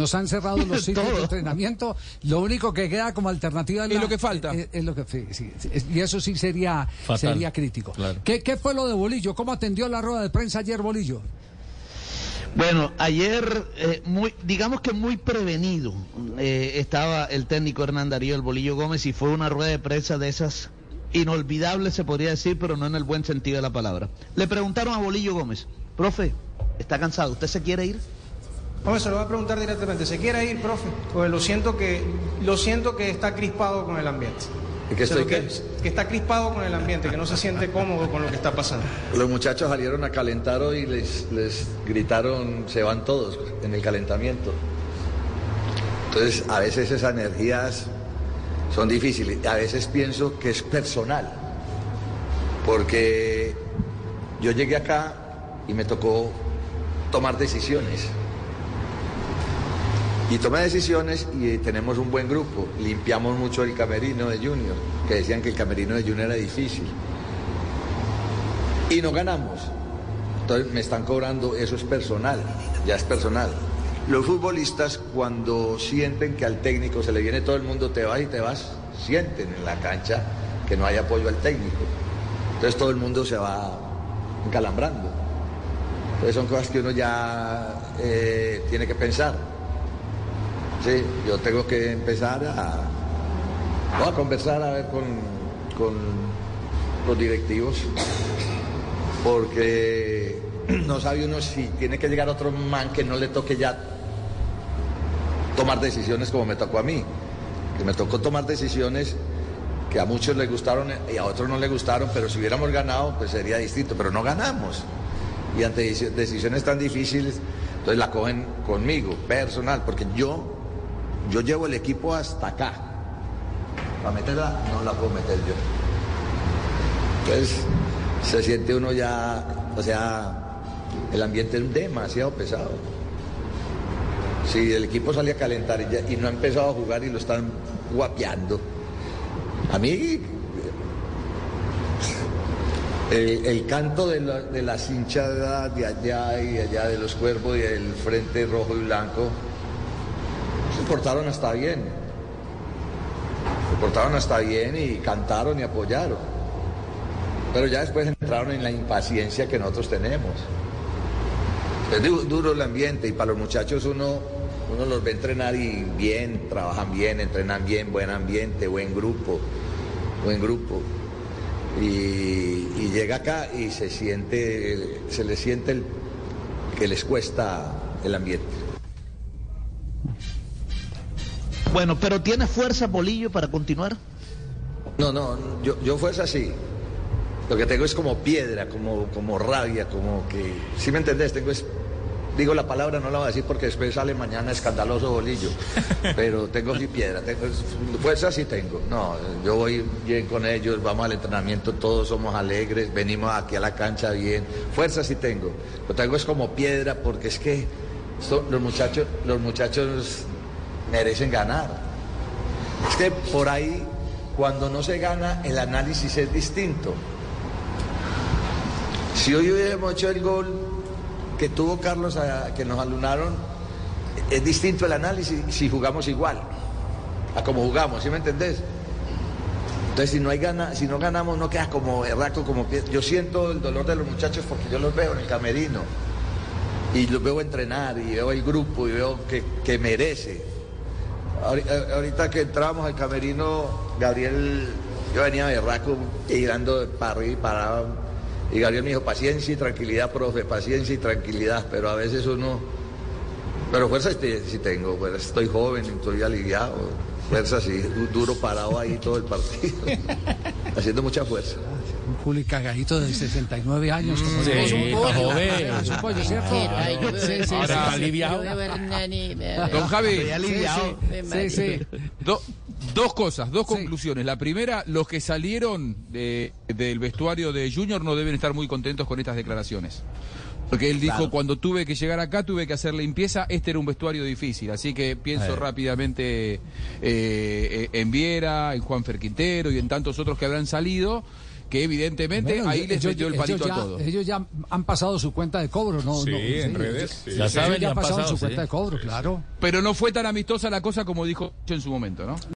nos han cerrado los sitios de entrenamiento. Lo único que queda como alternativa es, lo que falta. Es, lo que, sí, y eso sí sería, sería crítico. ¿Qué, ¿Qué fue lo de Bolillo? ¿Cómo atendió la rueda de prensa ayer Bolillo? Bueno, ayer, eh, muy, digamos que muy prevenido, eh, estaba el técnico Hernán Darío El Bolillo Gómez y fue una rueda de prensa de esas inolvidables, se podría decir, pero no en el buen sentido de la palabra. Le preguntaron a Bolillo Gómez, profe, ¿está cansado? ¿Usted se quiere ir? Hombre, se lo voy a preguntar directamente. ¿Se quiere ir, profe? Pues lo siento que, lo siento que está crispado con el ambiente. ¿Que, estoy que, que, está crispado con el ambiente, que no se siente cómodo con lo que está pasando. Los muchachos salieron a calentar hoy y les, les gritaron, se van todos en el calentamiento. Entonces, a veces esas energías son difíciles. A veces pienso que es personal. Porque yo llegué acá y me tocó tomar decisiones. Y tomé decisiones y tenemos un buen grupo. Limpiamos mucho el camerino de Junior, que decían que el camerino de Junior era difícil. Y no ganamos. Entonces me están cobrando, eso es personal, ya es personal. Los futbolistas cuando sienten que al técnico se le viene todo el mundo, te vas y te vas, sienten en la cancha que no hay apoyo al técnico. Entonces todo el mundo se va encalambrando. Entonces son cosas que uno ya eh, tiene que pensar. Sí, yo tengo que empezar a, a conversar a ver con, con los directivos, porque no sabe uno si tiene que llegar otro man que no le toque ya tomar decisiones como me tocó a mí, que me tocó tomar decisiones que a muchos les gustaron y a otros no les gustaron, pero si hubiéramos ganado, pues sería distinto, pero no ganamos. Y ante decisiones tan difíciles, entonces la cogen conmigo, personal, porque yo yo llevo el equipo hasta acá. Para meterla, no la puedo meter yo. Entonces, se siente uno ya, o sea, el ambiente es demasiado pesado. Si el equipo sale a calentar y, no ha empezado a jugar y lo están guapeando, a mí el, canto de, de las hinchadas de allá y allá de los cuervos y el frente rojo y blanco, portaron hasta bien. Se portaron hasta bien y cantaron y apoyaron. Pero ya después entraron en la impaciencia que nosotros tenemos. Es duro el ambiente y para los muchachos uno, uno los ve entrenar y bien, trabajan bien, entrenan bien, buen ambiente, buen grupo, buen grupo. Y, llega acá y se siente, se le siente que les cuesta el ambiente. Bueno, pero ¿tiene fuerza Bolillo para continuar? No, no, yo, yo fuerza sí. Lo que tengo es como piedra, como, como rabia, como que... ¿Sí me entendés? Tengo es... Digo la palabra, no la voy a decir porque después sale mañana escandaloso bolillo. Pero tengo sí piedra, tengo, fuerza sí tengo. No, yo voy bien con ellos, vamos al entrenamiento, todos somos alegres, venimos aquí a la cancha bien. Fuerza sí tengo. Lo tengo es como piedra porque es que los muchachos, los muchachos merecen ganar. Es que por ahí, cuando no se gana, el análisis es distinto. Si hoy hubiéramos hecho el gol que tuvo Carlos, que nos alunaron, es distinto el análisis si jugamos igual, a como jugamos, ¿sí me entendés? Entonces, si no, hay gana, si no ganamos, no queda como erraco, como Yo siento el dolor de los muchachos porque yo los veo en el camerino y los veo entrenar y veo el grupo y veo que, que merece. Eh, ahorita que entramos al camerino, Gabriel, yo venía de Raco girando para arriba y parado. Y Gabriel me dijo, paciencia y tranquilidad, profe, paciencia y tranquilidad. Pero a veces uno, pero fuerza sí tengo, pues estoy joven, estoy aliviado. Fuerza sí, duro parado ahí todo el partido, haciendo mucha fuerza. Juli Cagadito de 69 años. Como sí, un joven. Es un pollo, ¿cierto? Sí, sí, Ahora aliviado. Don Javi. Sí, sí. dos cosas, dos conclusiones. La primera, los que salieron de, del vestuario de Junior no deben estar muy contentos con estas declaraciones. Porque él dijo, cuando tuve que llegar acá, tuve que hacer limpieza, este era un vestuario difícil. Así que pienso rápidamente eh, en Viera, en Juan Ferquintero y en tantos otros que habrán salido que evidentemente ahí les metió el palito a todo. Ellos ya han pasado su cuenta de cobro, ¿no? Sí, en redes. Ya saben, ya han pasado, su cuenta de cobro, claro. Pero no fue tan amistosa la cosa como dijo en su momento, ¿no?